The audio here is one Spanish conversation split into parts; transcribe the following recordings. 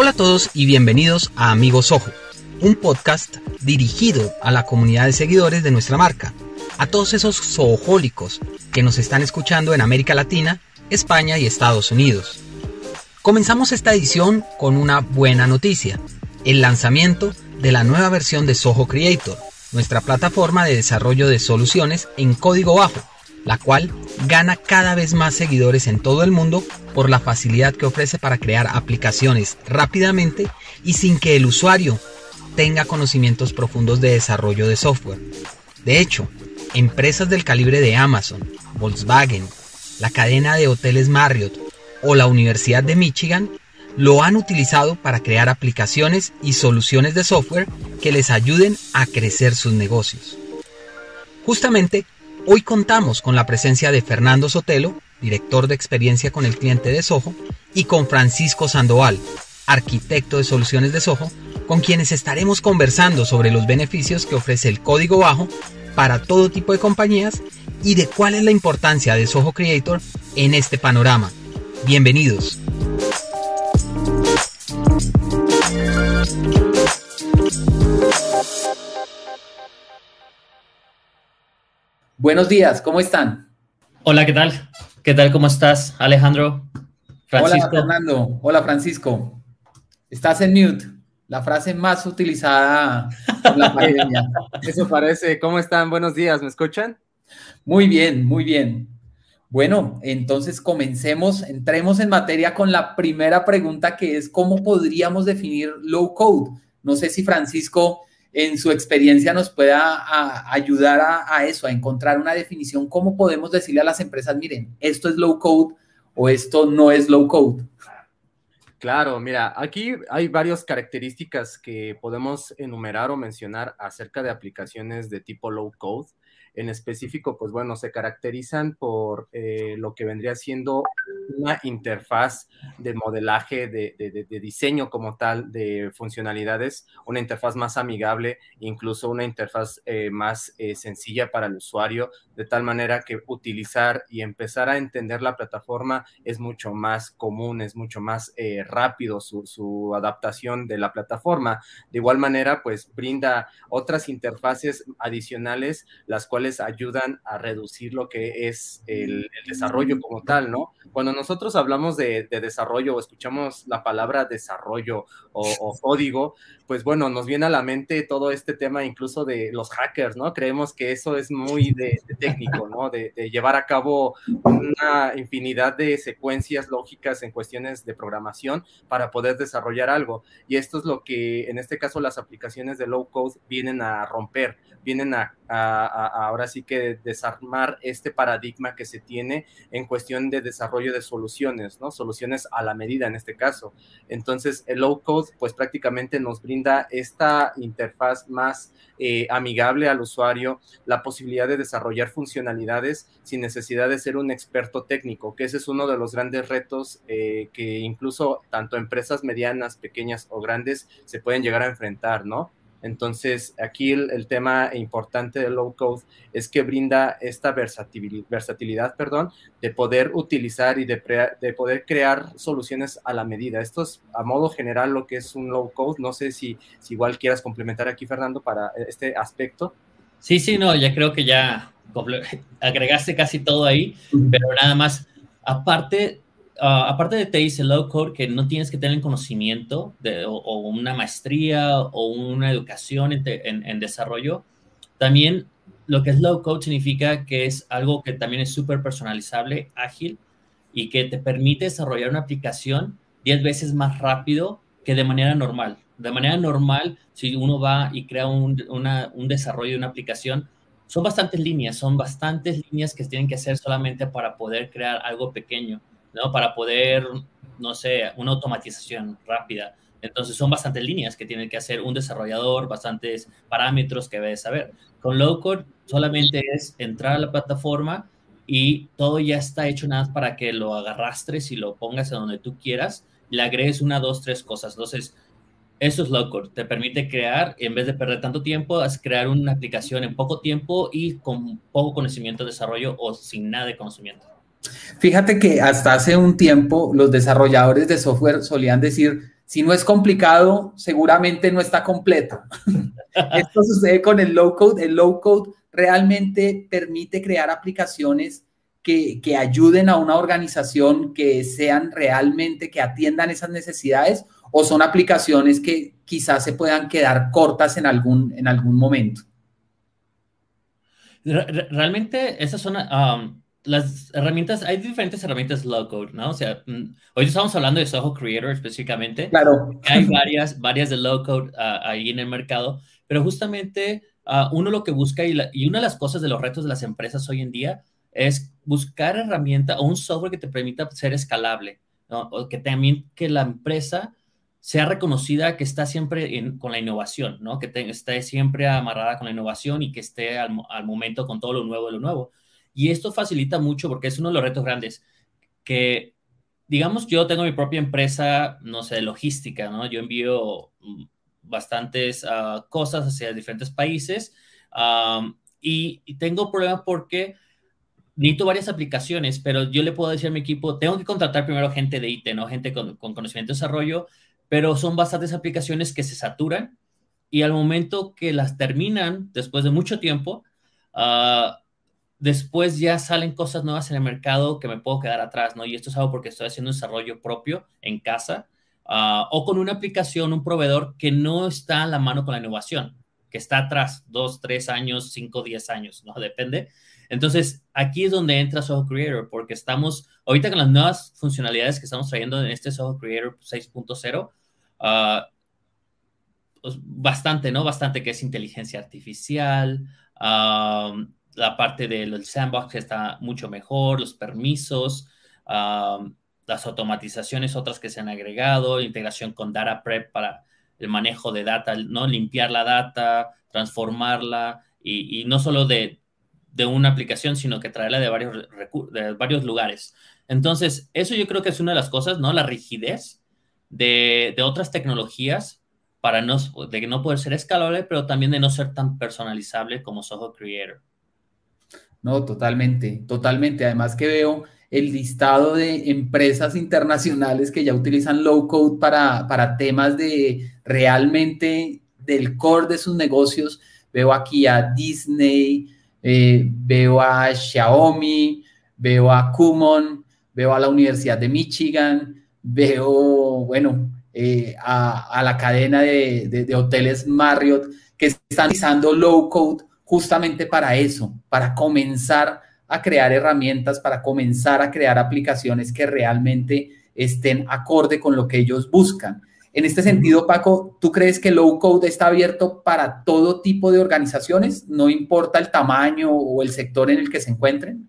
Hola a todos y bienvenidos a Amigos Ojo, un podcast dirigido a la comunidad de seguidores de nuestra marca, a todos esos zoojóllicos que nos están escuchando en América Latina, España y Estados Unidos. Comenzamos esta edición con una buena noticia, el lanzamiento de la nueva versión de Soho Creator, nuestra plataforma de desarrollo de soluciones en código bajo la cual gana cada vez más seguidores en todo el mundo por la facilidad que ofrece para crear aplicaciones rápidamente y sin que el usuario tenga conocimientos profundos de desarrollo de software. De hecho, empresas del calibre de Amazon, Volkswagen, la cadena de hoteles Marriott o la Universidad de Michigan lo han utilizado para crear aplicaciones y soluciones de software que les ayuden a crecer sus negocios. Justamente Hoy contamos con la presencia de Fernando Sotelo, director de experiencia con el cliente de Soho, y con Francisco Sandoval, arquitecto de soluciones de Soho, con quienes estaremos conversando sobre los beneficios que ofrece el código bajo para todo tipo de compañías y de cuál es la importancia de Soho Creator en este panorama. Bienvenidos. Buenos días, ¿cómo están? Hola, ¿qué tal? ¿Qué tal? ¿Cómo estás, Alejandro? Francisco. Hola, Fernando. Hola, Francisco. Estás en mute. La frase más utilizada en la pandemia. Eso parece. ¿Cómo están? Buenos días. ¿Me escuchan? Muy bien, muy bien. Bueno, entonces comencemos, entremos en materia con la primera pregunta que es ¿cómo podríamos definir low code? No sé si Francisco en su experiencia nos pueda ayudar a, eso, a encontrar una definición, cómo podemos decirle a las empresas, miren, esto es low code o esto no es low code. Claro, mira, aquí hay varias características que podemos enumerar o mencionar acerca de aplicaciones de tipo low code en específico, pues bueno, se caracterizan por eh, lo que vendría siendo una interfaz de modelaje, de, diseño como tal, de funcionalidades, una interfaz más amigable, incluso una interfaz eh, más eh, sencilla para el usuario, de tal manera que utilizar y empezar a entender la plataforma es mucho más común, es mucho más rápido su, su adaptación de la plataforma. De igual manera, pues brinda otras interfaces adicionales, las cuales ayudan a reducir lo que es el, desarrollo como tal, ¿no? Cuando nosotros hablamos de, desarrollo o escuchamos la palabra desarrollo o, código, pues bueno, nos viene a la mente todo este tema incluso de los hackers, ¿no? Creemos que eso es muy de, técnico, ¿no? De, llevar a cabo una infinidad de secuencias lógicas en cuestiones de programación para poder desarrollar algo. Y esto es lo que en este caso las aplicaciones de low code vienen a romper, vienen a, ahora sí que desarmar este paradigma que se tiene en cuestión de desarrollo de soluciones, ¿no? Soluciones a la medida en este caso. Entonces, el low code, pues prácticamente nos brinda esta interfaz más eh, amigable al usuario, la posibilidad de desarrollar funcionalidades sin necesidad de ser un experto técnico, que ese es uno de los grandes retos eh, que incluso tanto empresas medianas, pequeñas o grandes se pueden llegar a enfrentar, ¿no? Entonces, aquí el, tema importante de low code es que brinda esta versatilidad, versatilidad perdón, de poder utilizar y de, poder crear soluciones a la medida. Esto es a modo general lo que es un low code. No sé si, si igual quieras complementar aquí, Fernando, para este aspecto. Sí, sí, no, ya creo que ya agregaste casi todo ahí, pero nada más, aparte Ah, aparte de te dice low code que no tienes que tener conocimiento de, o, una maestría o una educación en, desarrollo, también lo que es low code significa que es algo que también es súper personalizable, ágil y que te permite desarrollar una aplicación 10 veces más rápido que de manera normal. De manera normal, si uno va y crea un, un desarrollo de una aplicación, son bastantes líneas, son bastantes líneas que tienen que hacer solamente para poder crear algo pequeño. ¿No? Para poder, no sé, una automatización rápida. Entonces son bastantes líneas que tiene que hacer un desarrollador, bastantes parámetros que debe saber. Con low code solamente es entrar a la plataforma y todo ya está hecho nada para que lo agarrastres y lo pongas en donde tú quieras, le agregues una, dos, tres cosas. Entonces, eso es low code. Te permite crear, en vez de perder tanto tiempo, es crear una aplicación en poco tiempo y con poco conocimiento de desarrollo o sin nada de conocimiento. Fíjate que hasta hace un tiempo los desarrolladores de software solían decir, Si no es complicado, seguramente no está completo. Esto sucede con el low code. El low code realmente permite crear aplicaciones que, que, ayuden a una organización que sean realmente, que atiendan esas necesidades o son aplicaciones que quizás se puedan quedar cortas en algún, en algún momento. Realmente esas son um, las herramientas, hay diferentes herramientas low code, ¿no? O sea, mm, hoy estamos hablando de Soho Creator específicamente. Claro. Hay varias, varias de low code uh, ahí en el mercado, pero justamente uh, uno lo que busca y, y, una de las cosas de los retos de las empresas hoy en día es buscar herramienta o un software que te permita ser escalable, ¿no? O que también que la empresa sea reconocida que está siempre con la innovación, ¿no? Que esté siempre amarrada con la innovación y que esté al, momento con todo lo nuevo de lo nuevo. Y esto facilita mucho porque es uno de los retos grandes que, digamos, yo tengo mi propia empresa, no sé, logística, ¿no? Yo envío mm, bastantes ah, cosas hacia diferentes países y, y, tengo problemas porque necesito varias aplicaciones, pero yo le puedo decir a mi equipo, tengo que contratar primero gente de IT, ¿no? Gente con, con conocimiento de desarrollo pero son bastantes aplicaciones que se saturan y al momento que las terminan, después de mucho tiempo, uh, después ya salen cosas nuevas en el mercado que me puedo quedar atrás, ¿no? Y esto es algo porque estoy haciendo desarrollo propio en casa uh, o con una aplicación, un proveedor que no está a la mano con la innovación, que está atrás, dos, tres años, cinco, diez años, ¿no? Depende. Entonces, aquí es donde entra Soho Creator, porque estamos, ahorita con las nuevas funcionalidades que estamos trayendo en este Soho Creator 6.0, Ah, pues, bastante, ¿no? Bastante que es inteligencia artificial, la parte del sandbox está mucho mejor, los permisos, las automatizaciones, otras que se han agregado, integración con Data Prep para el manejo de data, ¿no? Limpiar la data, transformarla y, no solo de, de, una aplicación, sino que traerla de varios, de varios lugares. Entonces, eso yo creo que es una de las cosas, ¿no? La rigidez de, otras tecnologías para no, de no poder ser escalable, pero también de no ser tan personalizable como Soho Creator. No, totalmente, totalmente. Además que veo el listado de empresas internacionales que ya utilizan low code para, para temas de realmente del core de sus negocios. Veo aquí a Disney, eh, veo a Xiaomi, veo a Kumon, veo a la Universidad de Michigan, veo, bueno, eh, a, la cadena de, hoteles Marriott que están utilizando low code justamente para eso, para comenzar a crear herramientas, para comenzar a crear aplicaciones que realmente estén acorde con lo que ellos buscan. En este sentido, Paco, ¿tú crees que low code está abierto para todo tipo de organizaciones? No importa el tamaño o el sector en el que se encuentren.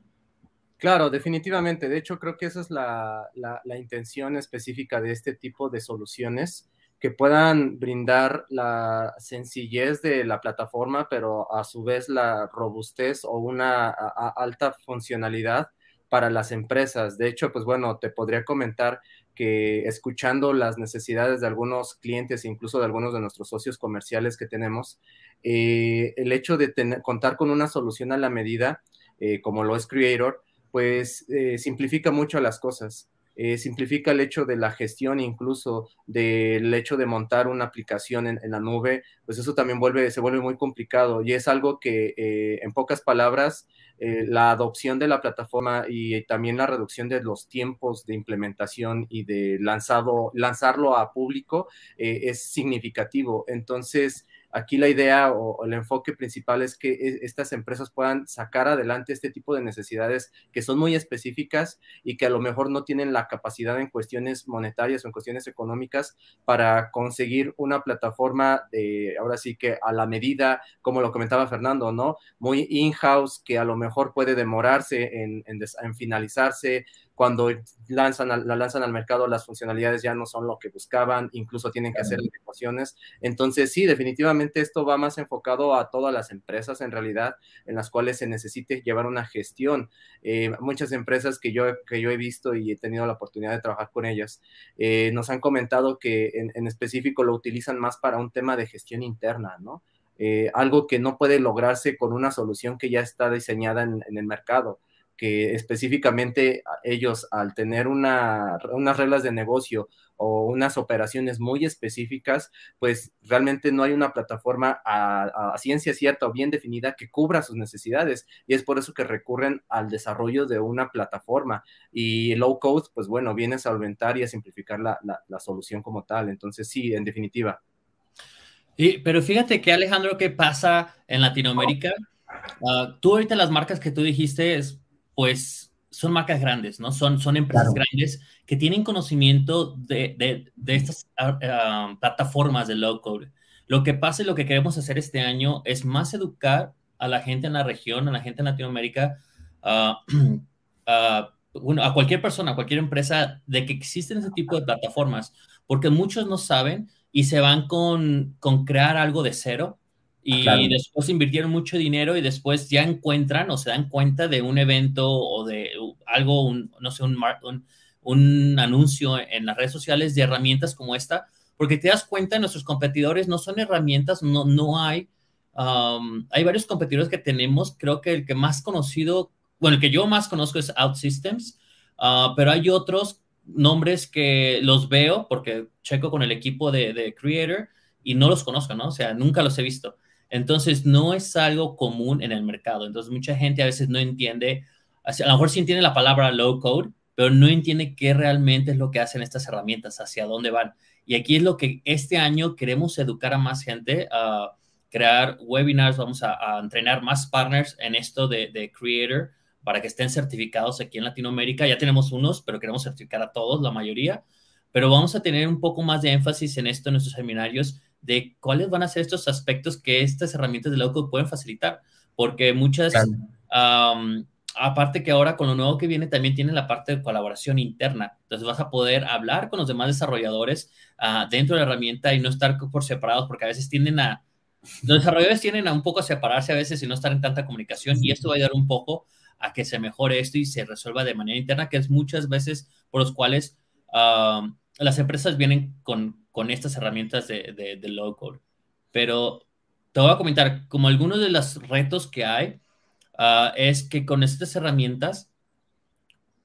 Claro, definitivamente. De hecho, creo que esa es la, intención específica de este tipo de soluciones, que puedan brindar la sencillez de la plataforma, pero a su vez la robustez o una alta funcionalidad para las empresas. De hecho, pues bueno, te podría comentar que escuchando las necesidades de algunos clientes, incluso de algunos de nuestros socios comerciales que tenemos, eh, el hecho de contar con una solución a la medida, eh, como lo es Creator, pues eh, simplifica mucho las cosas. Eh, simplifica el hecho de la gestión, incluso del hecho de montar una aplicación en, la nube, pues eso también vuelve, se vuelve muy complicado y es algo que, eh, en pocas palabras, la adopción de la plataforma y también la reducción de los tiempos de implementación y de lanzado, lanzarlo a público es significativo. Entonces, Aquí la idea o, el enfoque principal es que e, estas empresas puedan sacar adelante este tipo de necesidades que son muy específicas y que a lo mejor no tienen la capacidad en cuestiones monetarias o en cuestiones económicas para conseguir una plataforma de, ahora sí que a la medida, como lo comentaba Fernando, ¿no? Muy in-house que a lo mejor puede demorarse en, en finalizarse, cuando lanzan la lanzan al mercado, las funcionalidades ya no son lo que buscaban, incluso tienen que hacer ecuaciones. Entonces, sí, definitivamente esto va más enfocado a todas las empresas en realidad, en las cuales se necesite llevar una gestión. Eh, muchas empresas que yo, que yo he visto y he tenido la oportunidad de trabajar con ellas, eh, nos han comentado que en, específico lo utilizan más para un tema de gestión interna, ¿no? Eh, algo que no puede lograrse con una solución que ya está diseñada en el mercado que específicamente ellos al tener una, unas reglas de negocio o unas operaciones muy específicas, pues realmente no hay una plataforma a, ciencia cierta o bien definida que cubra sus necesidades. Y es por eso que recurren al desarrollo de una plataforma. Y low code, pues bueno, viene a solventar y a simplificar la, la, solución como tal. Entonces, sí, en definitiva. Y, pero fíjate que Alejandro, ¿qué pasa en Latinoamérica? Ah, tú ahorita las marcas que tú dijiste, es, pues son marcas grandes, ¿no? Son, son empresas grandes que tienen conocimiento de, de, de estas uh, plataformas de low code. Lo que pasa y lo que queremos hacer este año es más educar a la gente en la región, a la gente en Latinoamérica, uh, bueno, a cualquier persona, a cualquier empresa, de que existen ese tipo de plataformas, porque muchos no saben y se van con, con crear algo de cero y después invirtieron mucho dinero y después ya encuentran o se dan cuenta de un evento o de algo, no sé, un, un, anuncio en las redes sociales de herramientas como esta, porque te das cuenta, nuestros competidores no son herramientas, no, no hay, um, hay varios competidores que tenemos, creo que el que más conocido, bueno, el que yo más conozco es OutSystems, uh, pero hay otros nombres que los veo porque checo con el equipo de, de Creator y no los conozco, ¿no? O sea, nunca los he visto. Entonces, no es algo común en el mercado. Entonces, mucha gente a veces no entiende, a lo mejor sí entiende la palabra low code, pero no entiende qué realmente es lo que hacen estas herramientas, hacia dónde van. Y aquí es lo que este año queremos educar a más gente, a crear webinars, vamos a, entrenar más partners en esto de, de, Creator para que estén certificados aquí en Latinoamérica. Ya tenemos unos, pero queremos certificar a todos, la mayoría. Pero vamos a tener un poco más de énfasis en esto en nuestros seminarios de cuáles van a ser estos aspectos que estas herramientas de low pueden facilitar, porque muchas, aparte que ahora con lo nuevo que viene también tiene la parte de colaboración interna, entonces vas a poder hablar con los demás desarrolladores uh, dentro de la herramienta y no estar por separados, porque a veces tienden a, los desarrolladores tienden a un poco a separarse a veces y no estar en tanta comunicación, y esto va a ayudar un poco a que se mejore esto y se resuelva de manera interna, que es muchas veces por los cuales las empresas vienen con con estas herramientas de, de, low code. Pero te voy a comentar, como algunos de los retos que hay, ah, es que con estas herramientas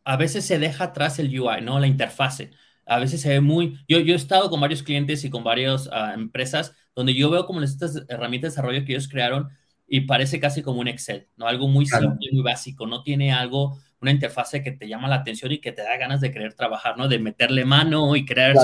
a veces se deja atrás el UI, ¿no? La interfase. A veces se ve muy... Yo, yo he estado con varios clientes y con varias ah, empresas donde yo veo como estas herramientas de desarrollo que ellos crearon y parece casi como un Excel, ¿no? Algo muy simple, muy básico. No tiene algo, una interfase que te llama la atención y que te da ganas de querer trabajar, ¿no? De meterle mano y crear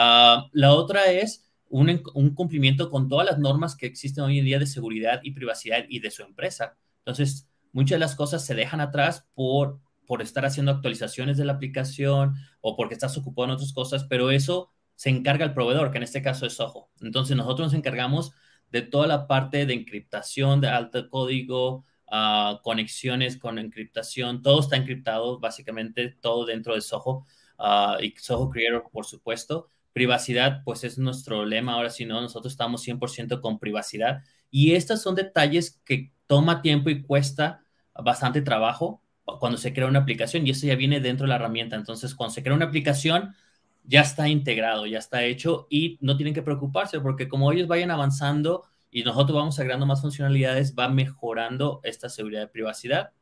Ah, la otra es un, cumplimiento con todas las normas que existen hoy en día de seguridad y privacidad y de su empresa. Entonces, muchas de las cosas se dejan atrás por, por estar haciendo actualizaciones de la aplicación o porque estás ocupado en otras cosas, pero eso se encarga el proveedor, que en este caso es Soho. Entonces, nosotros nos encargamos de toda la parte de encriptación, de alto código, ah, conexiones con encriptación, todo está encriptado, básicamente todo dentro de Soho uh, y Soho Creator, por supuesto. Privacidad, pues es nuestro lema ahora, si no, nosotros estamos 100% con privacidad. Y estos son detalles que toma tiempo y cuesta bastante trabajo cuando se crea una aplicación y eso ya viene dentro de la herramienta. Entonces, cuando se crea una aplicación, ya está integrado, ya está hecho y no tienen que preocuparse porque como ellos vayan avanzando y nosotros vamos agregando más funcionalidades, va mejorando esta seguridad de privacidad.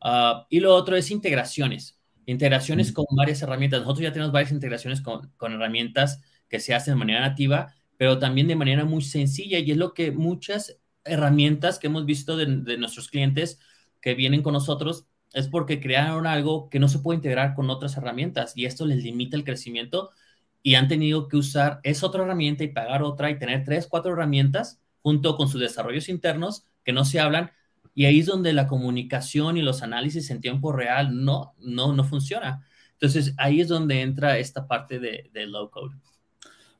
Ah, y lo otro es integraciones. Integraciones con varias herramientas. Nosotros ya tenemos varias integraciones con, herramientas que se hacen de manera nativa, pero también de manera muy sencilla y es lo que muchas herramientas que hemos visto de, nuestros clientes que vienen con nosotros es porque crearon algo que no se puede integrar con otras herramientas y esto les limita el crecimiento y han tenido que usar esa otra herramienta y pagar otra y tener tres, cuatro herramientas junto con sus desarrollos internos que no se hablan y ahí es donde la comunicación y los análisis en tiempo real no, no, no funciona. Entonces, ahí es donde entra esta parte de, de low code.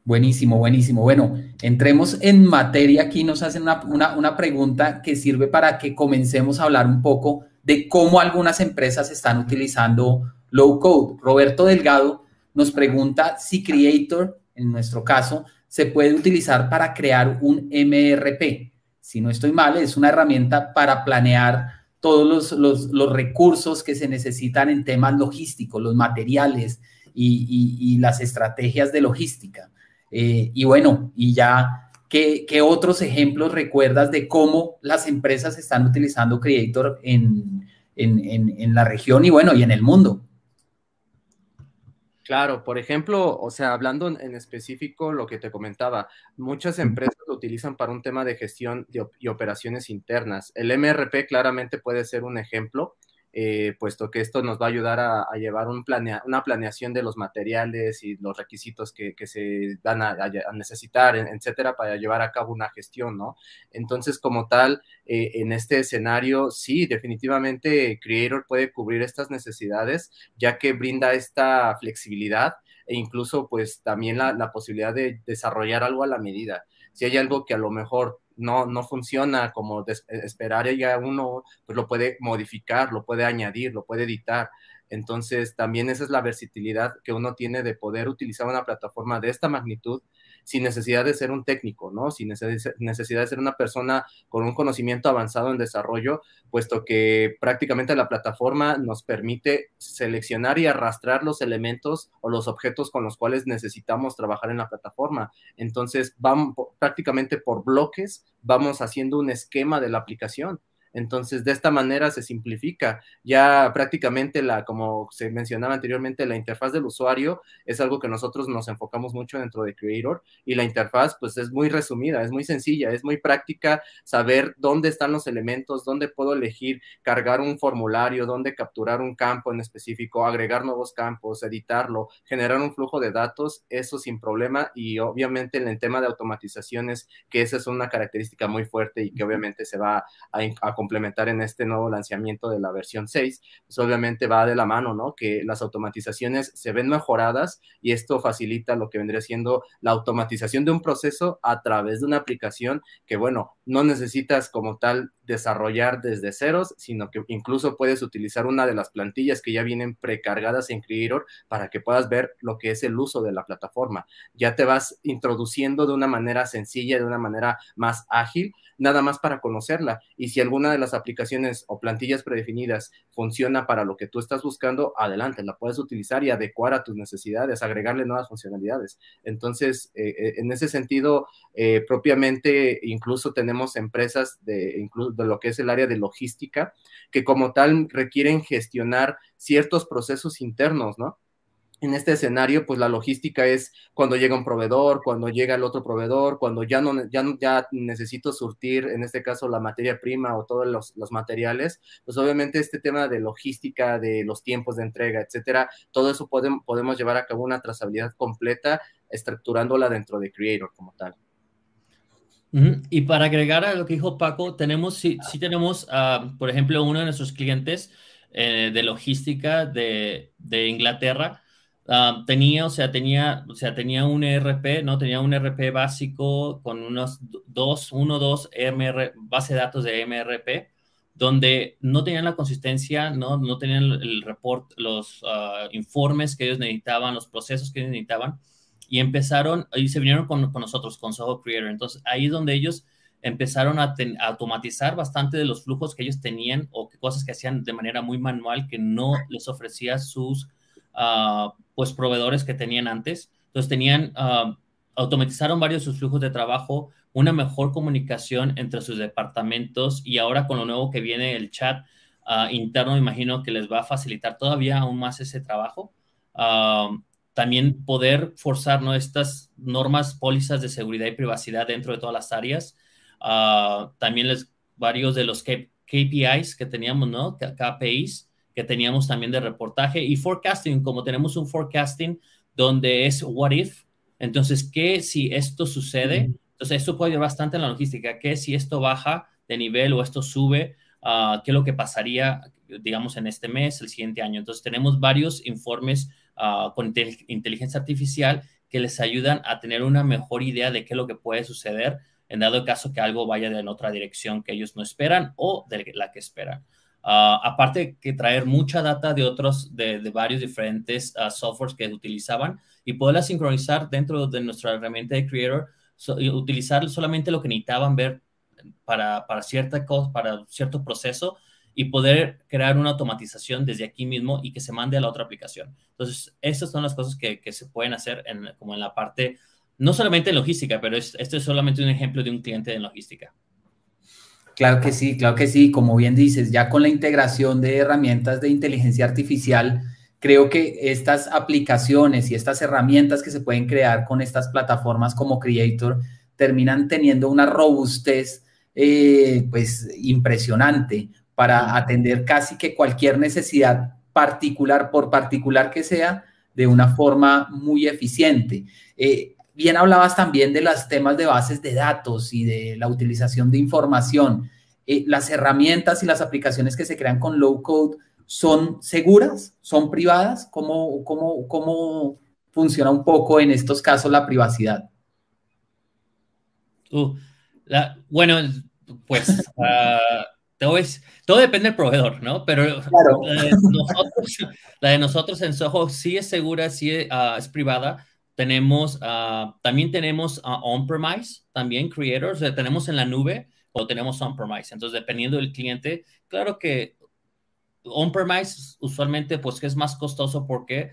Buenísimo, buenísimo. Bueno, entremos en materia. Aquí nos hacen una, una, una, pregunta que sirve para que comencemos a hablar un poco de cómo algunas empresas están utilizando low code. Roberto Delgado nos pregunta si Creator, en nuestro caso, se puede utilizar para crear un MRP si no estoy mal, es una herramienta para planear todos los, recursos que se necesitan en temas logísticos, los materiales y, las estrategias de logística. Eh, y bueno, y ya, ¿qué, otros ejemplos recuerdas de cómo las empresas están utilizando Creator en, en, la región y bueno, y en el mundo. Claro, por ejemplo, o sea, hablando en específico lo que te comentaba, muchas empresas lo utilizan para un tema de gestión y operaciones internas. El MRP claramente puede ser un ejemplo eh, puesto que esto nos va a ayudar a, llevar un una planeación de los materiales y los requisitos que, se van a, necesitar, etcétera, para llevar a cabo una gestión, ¿no? Entonces, como tal, eh, en este escenario, sí, definitivamente Creator puede cubrir estas necesidades, ya que brinda esta flexibilidad e incluso, pues, también la posibilidad de desarrollar algo a la medida. Si hay algo que a lo mejor no, no funciona como esperaría uno, pues lo puede modificar, lo puede añadir, lo puede editar. Entonces, también esa es la versatilidad que uno tiene de poder utilizar una plataforma de esta magnitud sin necesidad de ser un técnico, ¿no? Sin necesidad de ser una persona con un conocimiento avanzado en desarrollo, puesto que prácticamente la plataforma nos permite seleccionar y arrastrar los elementos o los objetos con los cuales necesitamos trabajar en la plataforma. Entonces, vamos prácticamente por bloques, vamos haciendo un esquema de la aplicación. Entonces, de esta manera se simplifica. Ya prácticamente la, como se mencionaba anteriormente, la interfaz del usuario es algo que nosotros nos enfocamos mucho dentro de Creator y la interfaz pues es muy resumida, es muy sencilla, es muy práctica saber dónde están los elementos, dónde puedo elegir cargar un formulario, dónde capturar un campo en específico, agregar nuevos campos, editarlo, generar un flujo de datos, eso sin problema y obviamente en el tema de automatizaciones, que esa es una característica muy fuerte y que obviamente se va a, a complementar en este nuevo lanzamiento de la versión 6, pues obviamente va de la mano, ¿no? Que las automatizaciones se ven mejoradas y esto facilita lo que vendría siendo la automatización de un proceso a través de una aplicación que, bueno, no necesitas como tal desarrollar desde ceros, sino que incluso puedes utilizar una de las plantillas que ya vienen precargadas en Creator para que puedas ver lo que es el uso de la plataforma. Ya te vas introduciendo de una manera sencilla, de una manera más ágil, nada más para conocerla. Y si alguna de las aplicaciones o plantillas predefinidas funciona para lo que tú estás buscando, adelante, la puedes utilizar y adecuar a tus necesidades, agregarle nuevas funcionalidades. Entonces, eh, eh, en ese sentido, eh, propiamente, incluso tenemos empresas de, incluso de lo que es el área de logística, que como tal requieren gestionar ciertos procesos internos, ¿no? en este escenario, pues la logística es cuando llega un proveedor, cuando llega el otro proveedor, cuando ya no, ya, ya necesito surtir, en este caso, la materia prima o todos los, los, materiales, pues obviamente este tema de logística, de los tiempos de entrega, etcétera, todo eso podemos, podemos llevar a cabo una trazabilidad completa, estructurándola dentro de Creator como tal. Y para agregar a lo que dijo Paco, tenemos, sí, sí tenemos, uh, por ejemplo, uno de nuestros clientes eh, de logística de, de Inglaterra, Ah, tenía, o sea, tenía, o sea, tenía un ERP, ¿no? Tenía un ERP básico con unos dos, uno, dos MR, base de datos de MRP, donde no tenían la consistencia, ¿no? No tenían el report, los ah, informes que ellos necesitaban, los procesos que ellos necesitaban, y empezaron, y se vinieron con, con nosotros, con Soho Creator. Entonces, ahí es donde ellos empezaron a, automatizar bastante de los flujos que ellos tenían o que cosas que hacían de manera muy manual que no les ofrecía sus pues proveedores que tenían antes. Entonces tenían, automatizaron varios sus flujos de trabajo, una mejor comunicación entre sus departamentos y ahora con lo nuevo que viene el chat uh, interno, imagino que les va a facilitar todavía aún más ese trabajo. También poder forzar ¿no? estas normas, pólizas de seguridad y privacidad dentro de todas las áreas. también les, varios de los KPIs que teníamos, ¿no? KPIs, que teníamos también de reportaje y forecasting, como tenemos un forecasting donde es what if, entonces, ¿qué si esto sucede? Entonces, esto puede ayudar bastante en la logística, ¿qué si esto baja de nivel o esto sube? Uh, ¿Qué es lo que pasaría, digamos, en este mes, el siguiente año? Entonces, tenemos varios informes uh, con inteligencia artificial que les ayudan a tener una mejor idea de qué es lo que puede suceder en dado caso que algo vaya en otra dirección que ellos no esperan o de la que esperan. Uh, aparte que traer mucha data de otros, de, varios diferentes uh, softwares que utilizaban y poderla sincronizar dentro de nuestra herramienta de Creator, utilizar solamente lo que necesitaban ver para, para cierta cosa, para cierto proceso y poder crear una automatización desde aquí mismo y que se mande a la otra aplicación. Entonces, estas son las cosas que, que se pueden hacer en, como en la parte, no solamente en logística, pero este es solamente un ejemplo de un cliente en logística. Claro que sí, claro que sí. Como bien dices, ya con la integración de herramientas de inteligencia artificial, creo que estas aplicaciones y estas herramientas que se pueden crear con estas plataformas como Creator terminan teniendo una robustez eh, pues impresionante para atender casi que cualquier necesidad particular, por particular que sea, de una forma muy eficiente. Eh, bien hablabas también de los temas de bases de datos y de la utilización de información. Eh, las herramientas y las aplicaciones que se crean con low code son seguras, son privadas. ¿Cómo, cómo, cómo funciona un poco en estos casos la privacidad? Uh, bueno, pues uh, todo, depende del proveedor, ¿no? Pero la, de nosotros, en Soho sí es segura, sí uh, es privada. Tenemos, también tenemos on-premise, también creators, tenemos en la nube o tenemos on-premise. Entonces, dependiendo del cliente, claro que on-premise usualmente pues es más costoso porque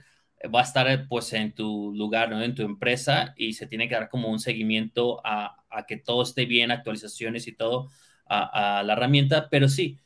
va a estar pues en tu lugar, ¿no? en tu empresa y se tiene que dar como un seguimiento a, que todo esté bien, actualizaciones y todo a, la herramienta, pero sí,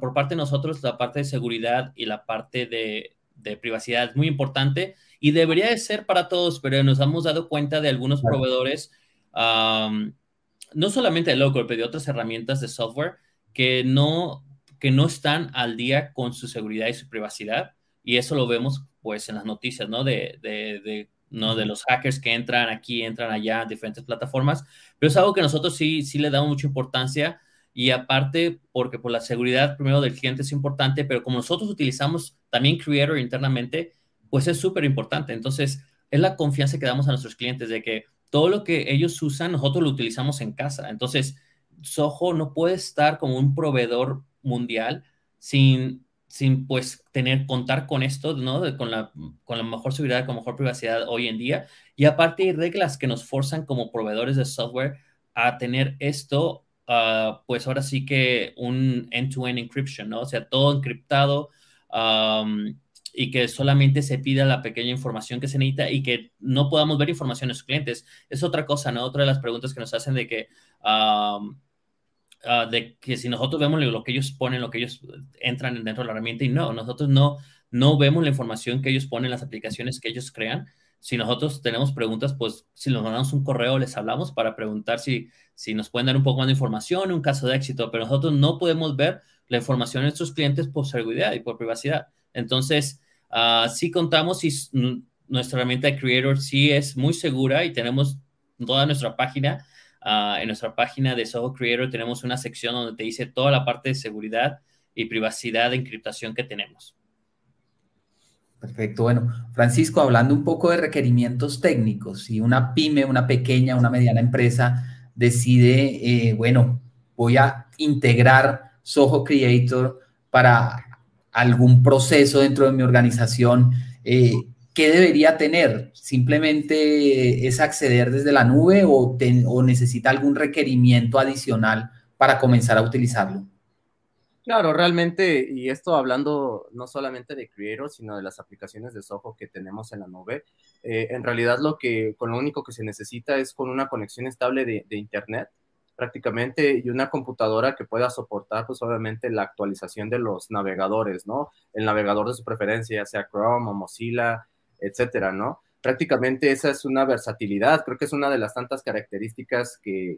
por parte de nosotros, la parte de seguridad y la parte de, privacidad es muy importante y debería de ser para todos, pero nos hemos dado cuenta de algunos proveedores, no solamente de local, pero de otras herramientas de software que no, que no están al día con su seguridad y su privacidad y eso lo vemos pues en las noticias, ¿no? De, de, ¿no? de los hackers que entran aquí, entran allá, diferentes plataformas, pero es algo que nosotros sí, sí le damos mucha importancia y aparte porque por la seguridad primero del cliente es importante, pero como nosotros utilizamos también Creator internamente, pues es súper importante. Entonces, es la confianza que damos a nuestros clientes de que todo lo que ellos usan, nosotros lo utilizamos en casa. Entonces, Soho no puede estar como un proveedor mundial sin sin pues tener, contar con esto, ¿no? con, la, con la mejor seguridad, con mejor privacidad hoy en día. Y aparte hay reglas que nos forzan como proveedores de software a tener esto, ah, pues ahora sí que un end-to-end encryption, ¿no? O sea, todo encriptado y que solamente se pida la pequeña información que se necesita y que no podamos ver información de sus clientes. Es otra cosa, ¿no? Otra de las preguntas que nos hacen de que... Ah, de que si nosotros vemos lo que ellos ponen, lo que ellos entran dentro de la herramienta y no, nosotros no, no vemos la información que ellos ponen, las aplicaciones que ellos crean. Si nosotros tenemos preguntas, pues si nos mandamos un correo, les hablamos para preguntar si, si nos pueden dar un poco más de información, un caso de éxito, pero nosotros no podemos ver la información de nuestros clientes por seguridad y por privacidad. Entonces, uh, sí contamos y nuestra herramienta de Creator sí es muy segura y tenemos toda nuestra página Ah, en nuestra página de Soho Creator tenemos una sección donde te dice toda la parte de seguridad y privacidad de encriptación que tenemos. Perfecto. Bueno, Francisco, hablando un poco de requerimientos técnicos, si una pyme, una pequeña, una mediana empresa decide, eh, bueno, voy a integrar Soho Creator para algún proceso dentro de mi organización, eh, ¿qué debería tener? ¿Simplemente es acceder desde la nube o, necesita algún requerimiento adicional para comenzar a utilizarlo? Claro, realmente, y esto hablando no solamente de Creator, sino de las aplicaciones de Soho que tenemos en la nube, eh, en realidad lo que, con lo único que se necesita es con una conexión estable de, de, Internet prácticamente y una computadora que pueda soportar pues obviamente la actualización de los navegadores, ¿no? El navegador de su preferencia, ya sea Chrome o Mozilla, etcétera, ¿no? Prácticamente esa es una versatilidad, creo que es una de las tantas características que,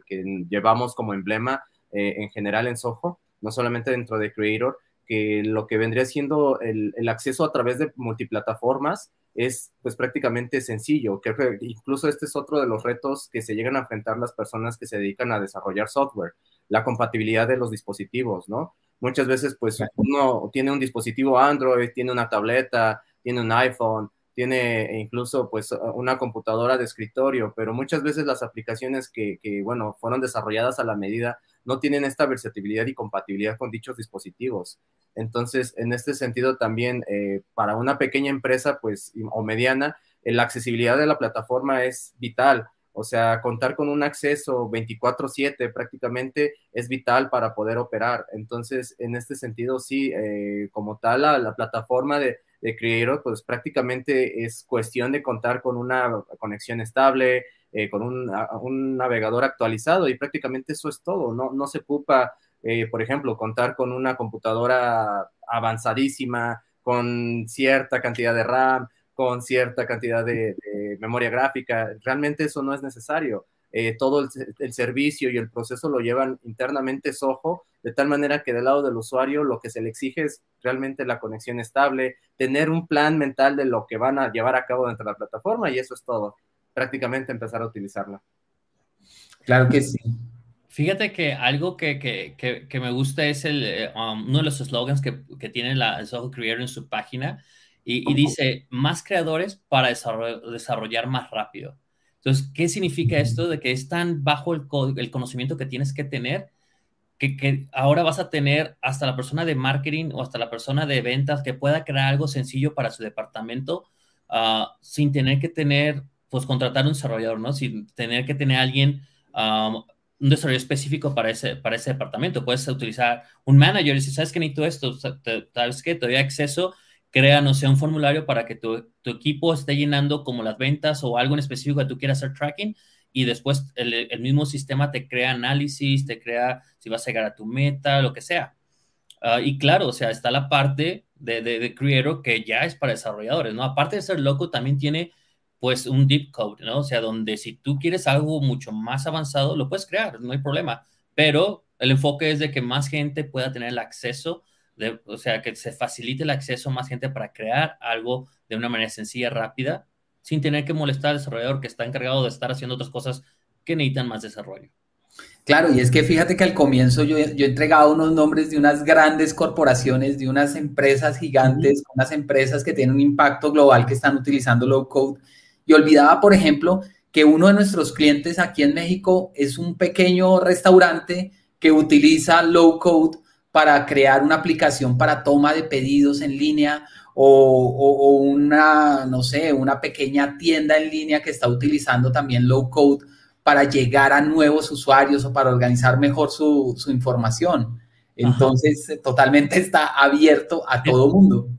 llevamos como emblema eh, en general en Soho, no solamente dentro de Creator, que lo que vendría siendo el, acceso a través de multiplataformas es pues prácticamente sencillo. que incluso este es otro de los retos que se llegan a enfrentar las personas que se dedican a desarrollar software, la compatibilidad de los dispositivos, ¿no? Muchas veces pues uno tiene un dispositivo Android, tiene una tableta, tiene un iPhone, tiene incluso pues una computadora de escritorio, pero muchas veces las aplicaciones que, bueno, fueron desarrolladas a la medida no tienen esta versatilidad y compatibilidad con dichos dispositivos. Entonces, en este sentido también eh, para una pequeña empresa pues o mediana, la accesibilidad de la plataforma es vital. O sea, contar con un acceso 24/7 prácticamente es vital para poder operar. Entonces, en este sentido, sí, eh, como tal, la plataforma de, de Creator, pues prácticamente es cuestión de contar con una conexión estable, eh, con un, navegador actualizado y prácticamente eso es todo. No, no se ocupa, eh, por ejemplo, contar con una computadora avanzadísima, con cierta cantidad de RAM, con cierta cantidad de, memoria gráfica. Realmente eso no es necesario. Eh, todo el, el, servicio y el proceso lo llevan internamente Soho, de tal manera que del lado del usuario lo que se le exige es realmente la conexión estable, tener un plan mental de lo que van a llevar a cabo dentro de la plataforma y eso es todo prácticamente empezar a utilizarla. Claro que sí. Fíjate que algo que, que, que, me gusta es el, eh, um, uno de los slogans que, tiene la Soho Creator en su página y, dice más creadores para desarrollar, más rápido. Entonces, ¿qué significa esto? De que es tan bajo el, el conocimiento que tienes que tener que, ahora vas a tener hasta la persona de marketing o hasta la persona de ventas que pueda crear algo sencillo para su departamento uh, sin tener que tener pues contratar un desarrollador, ¿no? Sin tener que tener alguien, un desarrollador específico para ese, para ese departamento. Puedes utilizar un manager y si sabes que necesito esto, sabes que te doy acceso, crea, no sé, un formulario para que tu, tu, equipo esté llenando como las ventas o algo en específico que tú quieras hacer tracking y después el, el mismo sistema te crea análisis, te crea si vas a llegar a tu meta, lo que sea. Uh, y claro, o sea, está la parte de, de, de Creator que ya es para desarrolladores, ¿no? Aparte de ser loco, también tiene pues un deep code, ¿no? O sea, donde si tú quieres algo mucho más avanzado, lo puedes crear, no hay problema. Pero el enfoque es de que más gente pueda tener el acceso, de, o sea, que se facilite el acceso a más gente para crear algo de una manera sencilla, rápida, sin tener que molestar al desarrollador que está encargado de estar haciendo otras cosas que necesitan más desarrollo. Claro, y es que fíjate que al comienzo yo, yo he entregado unos nombres de unas grandes corporaciones, de unas empresas gigantes, unas empresas que tienen un impacto global que están utilizando low code y olvidaba, por ejemplo, que uno de nuestros clientes aquí en México es un pequeño restaurante que utiliza low code para crear una aplicación para toma de pedidos en línea o, una, no sé, una pequeña tienda en línea que está utilizando también low code para llegar a nuevos usuarios o para organizar mejor su, información. Entonces, totalmente está abierto a todo mundo.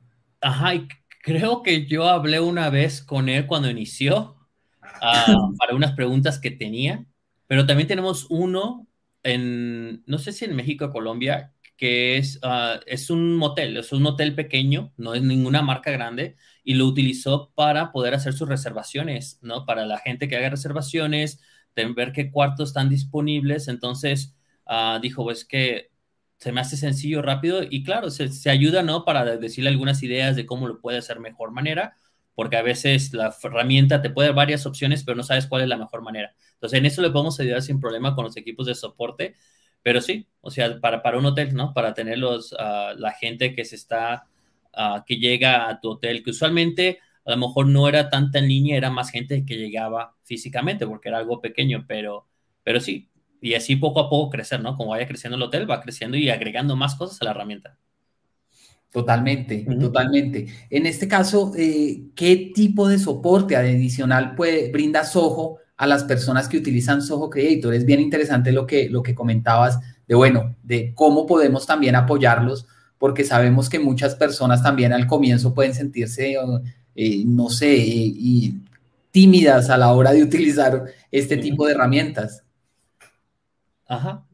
Ajá, y Creo que yo hablé una vez con él cuando inició ah, para unas preguntas que tenía, pero también tenemos uno en, no sé si en México o Colombia, que es, uh, es un motel, es un hotel pequeño, no es ninguna marca grande, y lo utilizó para poder hacer sus reservaciones, ¿no? Para la gente que haga reservaciones, ver qué cuartos están disponibles. Entonces, uh, dijo, pues que se me hace sencillo, rápido y claro, se, ayuda, ¿no? Para decirle algunas ideas de cómo lo puede hacer mejor manera, porque a veces la herramienta te puede dar varias opciones, pero no sabes cuál es la mejor manera. Entonces, en eso le podemos ayudar sin problema con los equipos de soporte, pero sí, o sea, para, para un hotel, ¿no? Para tener los, ah, la gente que se está, uh, que llega a tu hotel, que usualmente a lo mejor no era tanta en línea, era más gente que llegaba físicamente, porque era algo pequeño, pero, pero sí, y así poco a poco crecer, ¿no? Como vaya creciendo el hotel, va creciendo y agregando más cosas a la herramienta. Totalmente, totalmente. En este caso, eh, ¿qué tipo de soporte adicional puede, brinda Soho a las personas que utilizan Soho Creator? Es bien interesante lo que, lo que comentabas de, bueno, de cómo podemos también apoyarlos, porque sabemos que muchas personas también al comienzo pueden sentirse, eh, no sé, y tímidas a la hora de utilizar este tipo de herramientas. Ajá.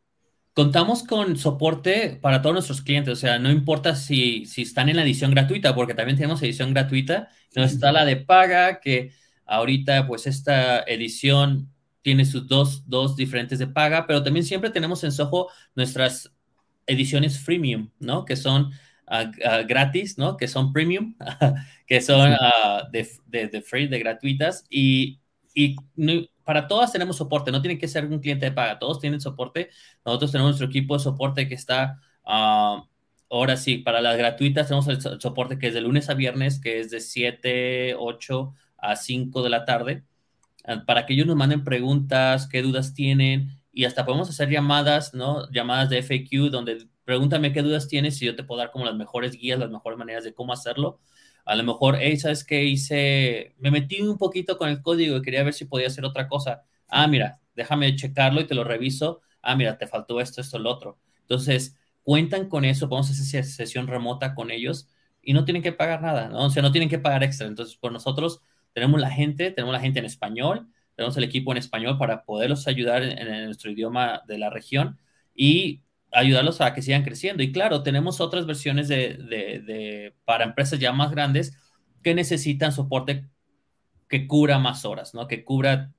Contamos con soporte para todos nuestros clientes, o sea, no importa si, si están en la edición gratuita, porque también tenemos edición gratuita, no está la de paga, que ahorita pues esta edición tiene sus dos, dos diferentes de paga, pero también siempre tenemos en Soho nuestras ediciones freemium, ¿no? Que son ah, gratis, ¿no? Que son premium, que son ah, de, de, free, de gratuitas, y, y para todas tenemos soporte, no tiene que ser un cliente de paga, todos tienen soporte. Nosotros tenemos nuestro equipo de soporte que está, ah, ahora sí, para las gratuitas tenemos el soporte que es de lunes a viernes, que es de 7, 8 a 5 de la tarde, ah, para que ellos nos manden preguntas, qué dudas tienen, y hasta podemos hacer llamadas, ¿no? Llamadas de FAQ, donde pregúntame qué dudas tienes y yo te puedo dar como las mejores guías, las mejores maneras de cómo hacerlo a lo mejor, hey, ¿sabes qué hice? Me metí un poquito con el código y quería ver si podía hacer otra cosa. Ah, mira, déjame checarlo y te lo reviso. Ah, mira, te faltó esto, esto, lo otro. Entonces, cuentan con eso, podemos hacer sesión remota con ellos y no tienen que pagar nada, ¿no? O sea, no tienen que pagar extra. Entonces, por nosotros tenemos la gente, tenemos la gente en español, tenemos el equipo en español para poderlos ayudar en, nuestro idioma de la región y ayudarlos a que sigan creciendo. Y claro, tenemos otras versiones de, para empresas ya más grandes que necesitan soporte que cubra más horas, ¿no? Que cubra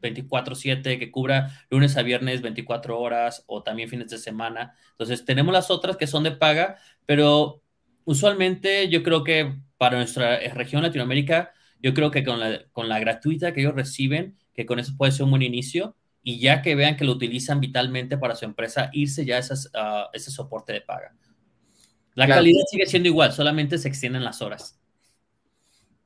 24/7, ah, que cubra lunes a viernes 24 horas o también fines de semana. Entonces, tenemos las otras que son de paga, pero usualmente yo creo que para nuestra región Latinoamérica, yo creo que con la, con la gratuita que ellos reciben, que con eso puede ser un buen inicio, y ya que vean que lo utilizan vitalmente para su empresa, irse ya a, ese soporte de paga. La calidad sigue siendo igual, solamente se extienden las horas.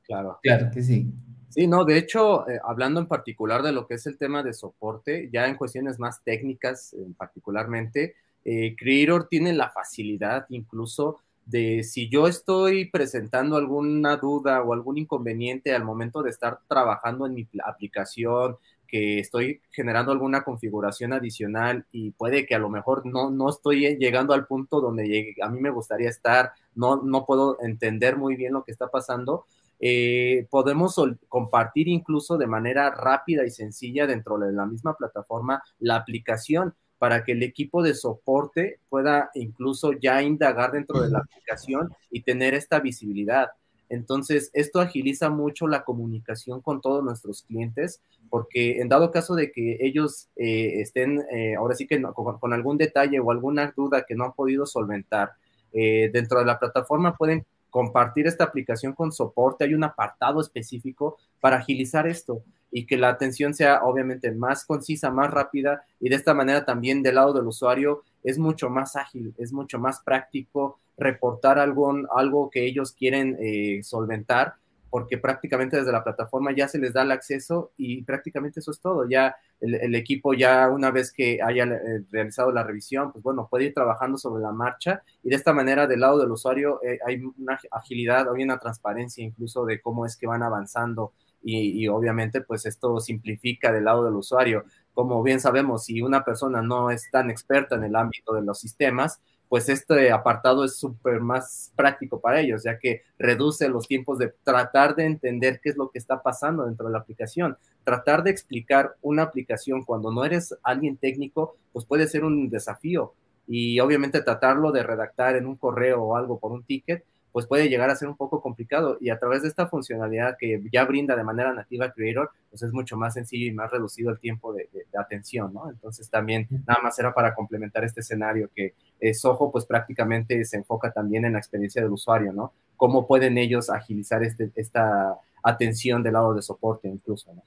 Claro. Claro que sí. Sí, no, de hecho, eh, hablando en particular de lo que es el tema de soporte, ya en cuestiones más técnicas, particularmente, eh, Creator tiene la facilidad incluso de si yo estoy presentando alguna duda o algún inconveniente al momento de estar trabajando en mi aplicación, que estoy generando alguna configuración adicional y puede que a lo mejor no, no estoy llegando al punto donde a mí me gustaría estar, no, no puedo entender muy bien lo que está pasando, eh, podemos compartir incluso de manera rápida y sencilla dentro de la misma plataforma la aplicación para que el equipo de soporte pueda incluso ya indagar dentro de la aplicación y tener esta visibilidad. Entonces, esto agiliza mucho la comunicación con todos nuestros clientes, porque en dado caso de que ellos eh, estén, eh, ahora sí que con, algún detalle o alguna duda que no han podido solventar, dentro de la plataforma pueden compartir esta aplicación con soporte, hay un apartado específico para agilizar esto y que la atención sea obviamente más concisa, más rápida y de esta manera también del lado del usuario es mucho más ágil, es mucho más práctico reportar algo, algo que ellos quieren eh, solventar porque prácticamente desde la plataforma ya se les da el acceso y prácticamente eso es todo. Ya el, equipo ya una vez que haya eh, realizado la revisión, pues bueno, puede ir trabajando sobre la marcha y de esta manera del lado del usuario eh, hay una agilidad, hay una transparencia incluso de cómo es que van avanzando y, y obviamente pues esto simplifica del lado del usuario. Como bien sabemos, si una persona no es tan experta en el ámbito de los sistemas, pues este apartado es súper más práctico para ellos, ya que reduce los tiempos de tratar de entender qué es lo que está pasando dentro de la aplicación. Tratar de explicar una aplicación cuando no eres alguien técnico, pues puede ser un desafío. Y obviamente tratarlo de redactar en un correo o algo por un ticket, pues puede llegar a ser un poco complicado y a través de esta funcionalidad que ya brinda de manera nativa Creator, pues es mucho más sencillo y más reducido el tiempo de, atención, ¿no? Entonces también nada más era para complementar este escenario que Soho pues prácticamente se enfoca también en la experiencia del usuario, ¿no? Cómo pueden ellos agilizar este, esta atención del lado de soporte incluso, ¿no?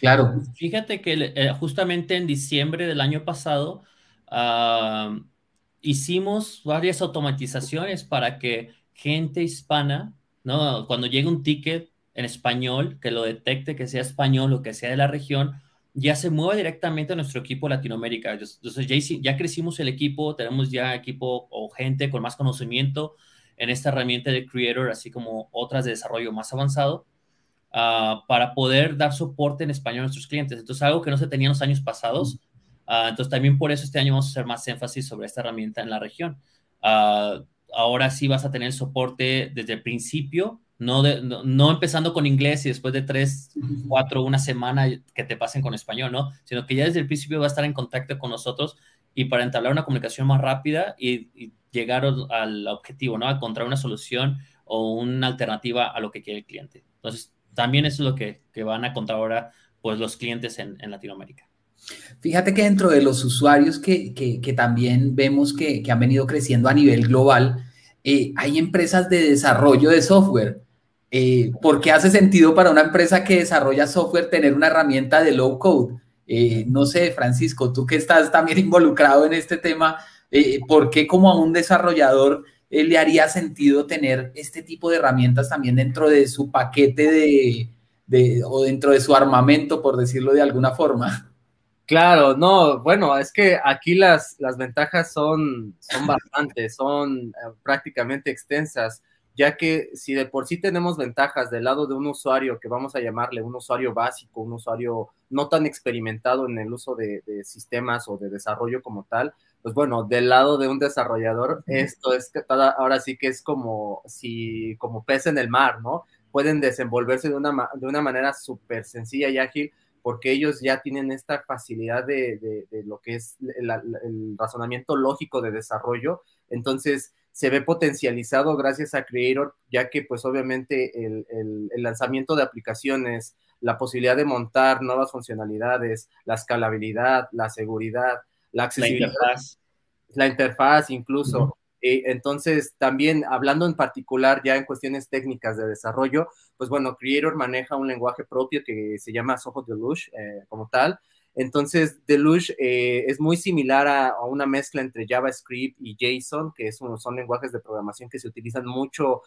Claro. Fíjate que eh, justamente en diciembre del año pasado ah, hicimos varias automatizaciones para que gente hispana, ¿no? Cuando llega un ticket en español, que lo detecte, que sea español o que sea de la región, ya se mueve directamente a nuestro equipo Latinoamérica. Entonces ya, crecimos el equipo, tenemos ya equipo o gente con más conocimiento en esta herramienta de Creator, así como otras de desarrollo más avanzado, uh, para poder dar soporte en español a nuestros clientes. Entonces, algo que no se tenía en los años pasados. Uh, entonces, también por eso este año vamos a hacer más énfasis sobre esta herramienta en la región. Uh, ahora sí vas a tener soporte desde el principio, no, no, empezando con inglés y después de tres, cuatro, una semana que te pasen con español, ¿no? Sino que ya desde el principio va a estar en contacto con nosotros y para entablar una comunicación más rápida y, llegar al objetivo, ¿no? A encontrar una solución o una alternativa a lo que quiere el cliente. Entonces, también eso es lo que, van a contar ahora pues, los clientes en Latinoamérica. Fíjate que dentro de los usuarios que, también vemos que, han venido creciendo a nivel global, eh, hay empresas de desarrollo de software. Eh, ¿Por qué hace sentido para una empresa que desarrolla software tener una herramienta de low code? Eh, no sé, Francisco, tú que estás también involucrado en este tema, ¿por qué como a un desarrollador le haría sentido tener este tipo de herramientas también dentro de su paquete de, o dentro de su armamento, por decirlo de alguna forma? Claro, no, bueno, es que aquí las, las ventajas son, son bastantes, son eh, prácticamente extensas, ya que si de por sí tenemos ventajas del lado de un usuario que vamos a llamarle un usuario básico, un usuario no tan experimentado en el uso de, sistemas o de desarrollo como tal, pues bueno, del lado de un desarrollador, esto es que ahora sí que es como si, como pez en el mar, ¿no? pueden desenvolverse de una, de una manera súper sencilla y ágil porque ellos ya tienen esta facilidad de, lo que es el, razonamiento lógico de desarrollo. Entonces, se ve potencializado gracias a Creator, ya que pues obviamente el, el, lanzamiento de aplicaciones, la posibilidad de montar nuevas funcionalidades, la escalabilidad, la seguridad, la accesibilidad, la interfaz, incluso. Eh, entonces, también hablando en particular ya en cuestiones técnicas de desarrollo, pues bueno, Creator maneja un lenguaje propio que se llama Soho Deluge eh, como tal. Entonces, Deluge eh, es muy similar a, una mezcla entre JavaScript y JSON, que son lenguajes de programación que se utilizan mucho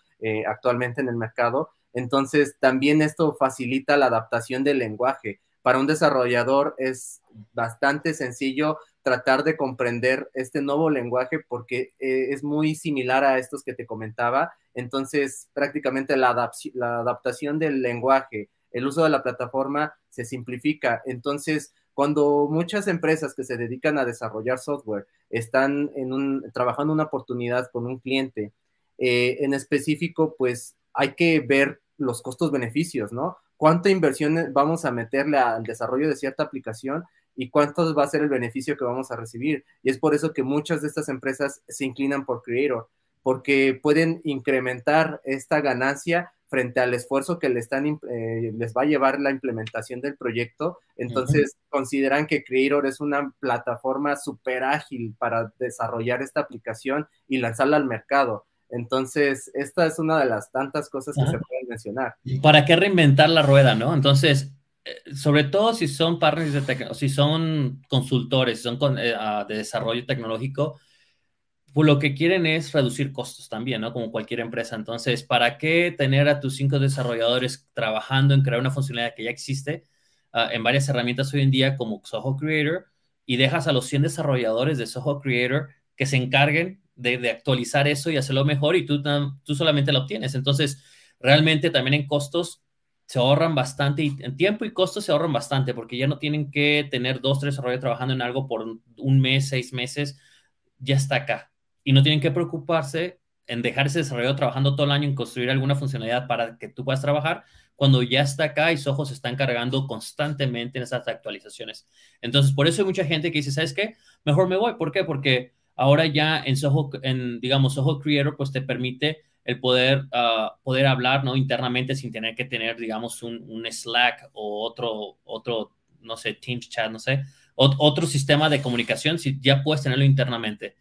actualmente en el mercado. Entonces, también esto facilita la adaptación del lenguaje. Para un desarrollador es bastante sencillo tratar de comprender este nuevo lenguaje porque eh, es muy similar a estos que te comentaba. Entonces, prácticamente la, adaptación del lenguaje, el uso de la plataforma se simplifica. Entonces, cuando muchas empresas que se dedican a desarrollar software están en un, trabajando una oportunidad con un cliente, eh, en específico, pues hay que ver los costos-beneficios, ¿no? ¿Cuánta inversión vamos a meterle al desarrollo de cierta aplicación y cuánto va a ser el beneficio que vamos a recibir. Y es por eso que muchas de estas empresas se inclinan por Creator, porque pueden incrementar esta ganancia frente al esfuerzo que le están, eh, les va a llevar la implementación del proyecto. Entonces, consideran que Creator es una plataforma súper ágil para desarrollar esta aplicación y lanzarla al mercado. Entonces, esta es una de las tantas cosas que se pueden mencionar. ¿Para qué reinventar la rueda, no? Entonces, sobre todo si son partners de si son consultores, si son eh, ah, de desarrollo tecnológico, pues lo que quieren es reducir costos también, ¿no? Como cualquier empresa. Entonces, ¿para qué tener a tus cinco desarrolladores trabajando en crear una funcionalidad que ya existe ah, en varias herramientas hoy en día como Soho Creator y dejas a los 100 desarrolladores de Soho Creator que se encarguen de, de actualizar eso y hacerlo mejor y tú, tú solamente lo obtienes? Entonces, realmente también en costos se ahorran bastante y en tiempo y costo se ahorran bastante porque ya no tienen que tener dos, tres desarrolladores trabajando en algo por un mes, seis meses, ya está acá. Y no tienen que preocuparse en dejar ese desarrollador trabajando todo el año en construir alguna funcionalidad para que tú puedas trabajar cuando ya está acá y Soho se están cargando constantemente en esas actualizaciones. Entonces, por eso hay mucha gente que dice, ¿sabes qué? Mejor me voy. ¿Por qué? Porque ahora ya en Soho, en, digamos, Soho Creator, pues te permite el poder, ah, poder hablar ¿no? internamente sin tener que tener, digamos, un, Slack o otro, otro, no sé, Teams chat, no sé, otro sistema de comunicación, si ya puedes tenerlo internamente.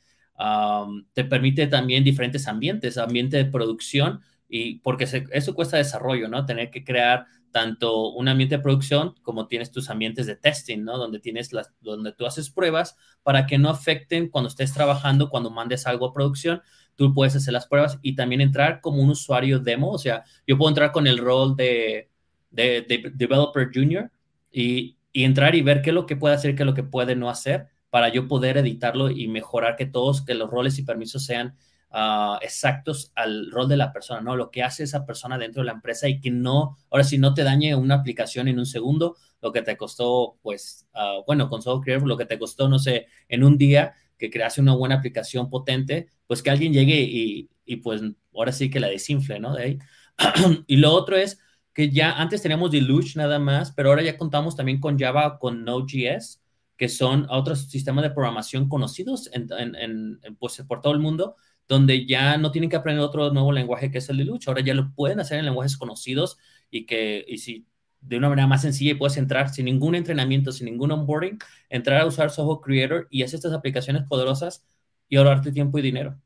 te permite también diferentes ambientes, ambiente de producción, y porque eso cuesta desarrollo, ¿no? Tener que crear tanto un ambiente de producción como tienes tus ambientes de testing, ¿no? Donde tienes las, donde tú haces pruebas para que no afecten cuando estés trabajando, cuando mandes algo a producción, tú puedes hacer las pruebas y también entrar como un usuario demo. O sea, yo puedo entrar con el rol de, de, developer junior y, y, entrar y ver qué es lo que puede hacer, qué es lo que puede no hacer para yo poder editarlo y mejorar que todos, que los roles y permisos sean uh, exactos al rol de la persona, ¿no? Lo que hace esa persona dentro de la empresa y que no, ahora si no te dañe una aplicación en un segundo, lo que te costó, pues, uh, bueno, con Creator, lo que te costó, no sé, en un día, que crease una buena aplicación potente, pues que alguien llegue y, y pues ahora sí que la desinfle, ¿no? De ahí. y lo otro es que ya antes teníamos Deluge nada más, pero ahora ya contamos también con Java, con Node.js, que son otros sistemas de programación conocidos en, en, pues, por todo el mundo, donde ya no tienen que aprender otro nuevo lenguaje que es el Deluge, ahora ya lo pueden hacer en lenguajes conocidos y que, y si de una manera más sencilla y puedes entrar sin ningún entrenamiento, sin ningún onboarding, entrar a usar Soho Creator y hacer estas aplicaciones poderosas y ahorrarte tiempo y dinero.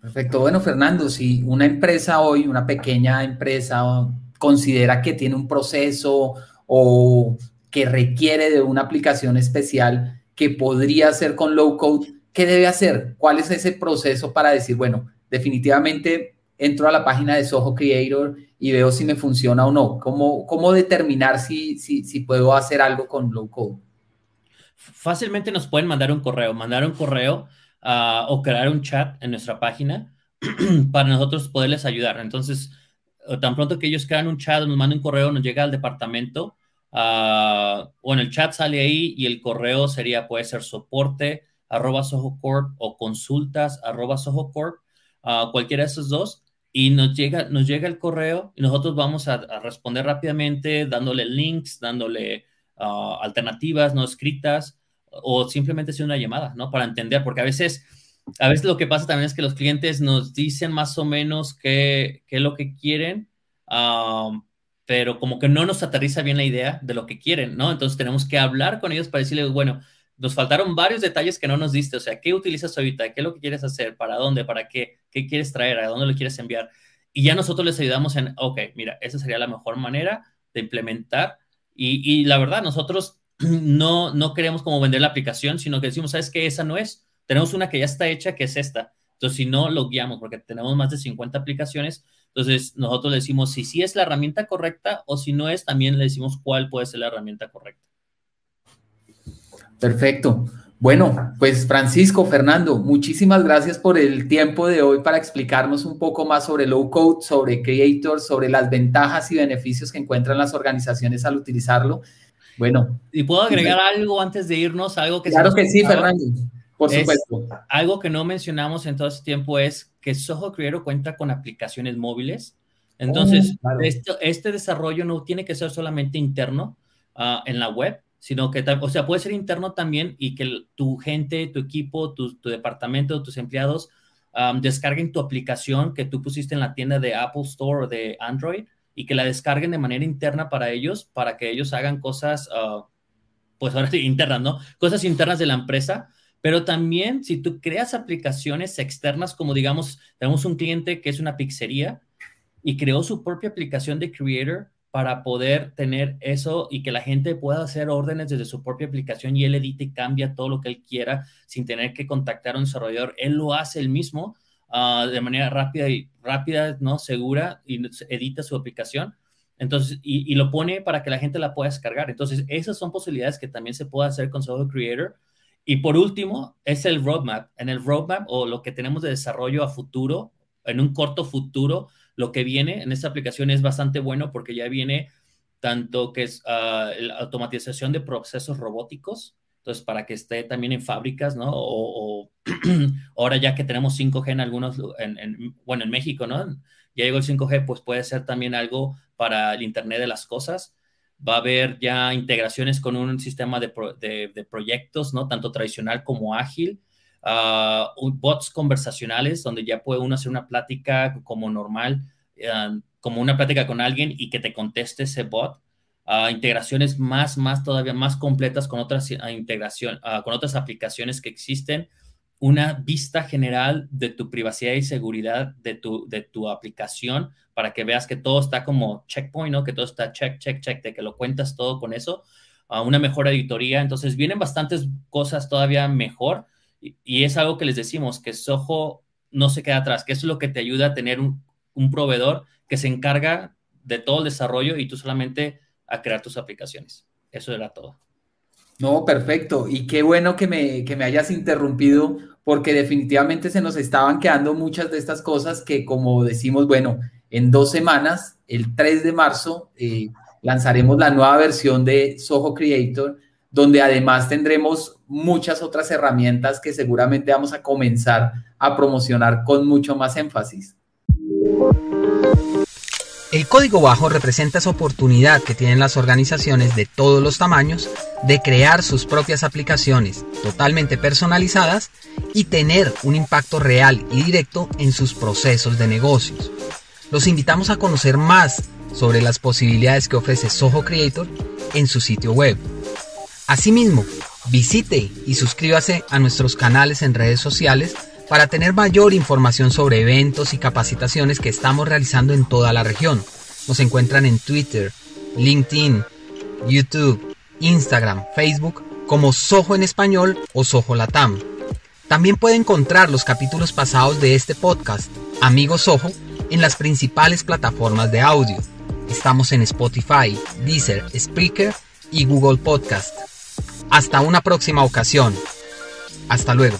Perfecto. Bueno, Fernando, si una empresa hoy, una pequeña empresa, considera que tiene un proceso o que requiere de una aplicación especial que podría hacer con low code, ¿qué debe hacer? ¿Cuál es ese proceso para decir, bueno, definitivamente entro a la página de Soho Creator y veo si me funciona o no. ¿Cómo, cómo determinar si, si, si puedo hacer algo con low code? Fácilmente nos pueden mandar un correo, mandar un correo uh, o crear un chat en nuestra página para nosotros poderles ayudar. Entonces, tan pronto que ellos crean un chat, nos mandan un correo, nos llega al departamento, uh, o en el chat sale ahí y el correo sería, puede ser soporte arroba Soho Corp o consultas arroba Soho Corp, uh, cualquiera de esos dos y nos llega, nos llega el correo y nosotros vamos a, responder rápidamente dándole links, dándole ah, alternativas no escritas o simplemente haciendo una llamada, ¿no? Para entender, porque a veces, a veces lo que pasa también es que los clientes nos dicen más o menos qué, qué es lo que quieren, pero como que no nos aterriza bien la idea de lo que quieren, ¿no? Entonces tenemos que hablar con ellos para decirles, bueno, nos faltaron varios detalles que no nos diste, o sea, ¿qué utilizas ahorita? ¿Qué es lo que quieres hacer? ¿Para dónde? ¿Para qué? ¿Qué quieres traer? ¿A dónde lo quieres enviar? Y ya nosotros les ayudamos en, ok, mira, esa sería la mejor manera de implementar. Y, la verdad, nosotros no, no queremos como vender la aplicación, sino que decimos, ¿sabes qué? Esa no es. Tenemos una que ya está hecha, que es esta. Entonces, si no, lo guiamos, porque tenemos más de 50 aplicaciones. Entonces, nosotros decimos si sí es la herramienta correcta o si no es, también le decimos cuál puede ser la herramienta correcta. Perfecto. Bueno, pues Francisco, Fernando, muchísimas gracias por el tiempo de hoy para explicarnos un poco más sobre low code, sobre Creator, sobre las ventajas y beneficios que encuentran las organizaciones al utilizarlo. Bueno. ¿Y puedo agregar algo antes de irnos? Algo que claro que sí, Fernando. Por supuesto. Algo que no mencionamos en todo este tiempo es que Soho Creator cuenta con aplicaciones móviles. Entonces, oh, este, desarrollo no tiene que ser solamente interno ah, en la web, sino que, o sea, puede ser interno también y que tu gente, tu equipo, tu, departamento, tus empleados descarguen tu aplicación que tú pusiste en la tienda de Apple Store o de Android y que la descarguen de manera interna para ellos, para que ellos hagan cosas, uh, pues ahora sí, internas, ¿no? Cosas internas de la empresa. Pero también si tú creas aplicaciones externas, como digamos, tenemos un cliente que es una pizzería y creó su propia aplicación de Creator para poder tener eso y que la gente pueda hacer órdenes desde su propia aplicación y él edita y cambia todo lo que él quiera sin tener que contactar a un desarrollador. Él lo hace él mismo ah, de manera rápida y rápida, ¿no? Segura y edita su aplicación. Entonces, y, lo pone para que la gente la pueda descargar. Entonces, esas son posibilidades que también se puede hacer con Software Creator. Y por último, es el roadmap. En el roadmap o lo que tenemos de desarrollo a futuro, en un corto futuro, lo que viene en esta aplicación es bastante bueno porque ya viene tanto que es ah, la automatización de procesos robóticos, entonces para que esté también en fábricas, ¿no? O, ahora ya que tenemos 5G en algunos, bueno, en México, ¿no? Ya llegó el 5G, pues puede ser también algo para el Internet de las Cosas. Va a haber ya integraciones con un sistema de proyectos, ¿no? Tanto tradicional como ágil uh, bots conversacionales donde ya puede uno hacer una plática como normal, um, como una plática con alguien y que te conteste ese bot. Uh, integraciones más, más todavía más completas con otras integración, con otras aplicaciones que existen, una vista general de tu privacidad y seguridad de tu, de tu aplicación para que veas que todo está como checkpoint, ¿no? Que todo está check, check, check, de que lo cuentas todo con eso, una mejor auditoría. Entonces vienen bastantes cosas todavía mejor y, es algo que les decimos, que Soho no se queda atrás, que es lo que te ayuda a tener un, proveedor que se encarga de todo el desarrollo y tú solamente a crear tus aplicaciones. Eso era todo. No, perfecto. Y qué bueno que me, que me hayas interrumpido porque definitivamente se nos estaban quedando muchas de estas cosas que como decimos, bueno, en dos semanas, el 3 de marzo, eh, lanzaremos la nueva versión de Soho Creator donde además tendremos muchas otras herramientas que seguramente vamos a comenzar a promocionar con mucho más énfasis. El código bajo representa esa oportunidad que tienen las organizaciones de todos los tamaños de crear sus propias aplicaciones totalmente personalizadas y tener un impacto real y directo en sus procesos de negocios. Los invitamos a conocer más sobre las posibilidades que ofrece Soho Creator en su sitio web Asimismo, visite y suscríbase a nuestros canales en redes sociales para tener mayor información sobre eventos y capacitaciones que estamos realizando en toda la región. Nos encuentran en Twitter, LinkedIn, YouTube, Instagram, Facebook como Soho en español o Soho Latam. También puede encontrar los capítulos pasados de este podcast, Amigos Soho, en las principales plataformas de audio. Estamos en Spotify, Deezer, Spreaker y Google Podcast. Hasta una próxima ocasión. Hasta luego.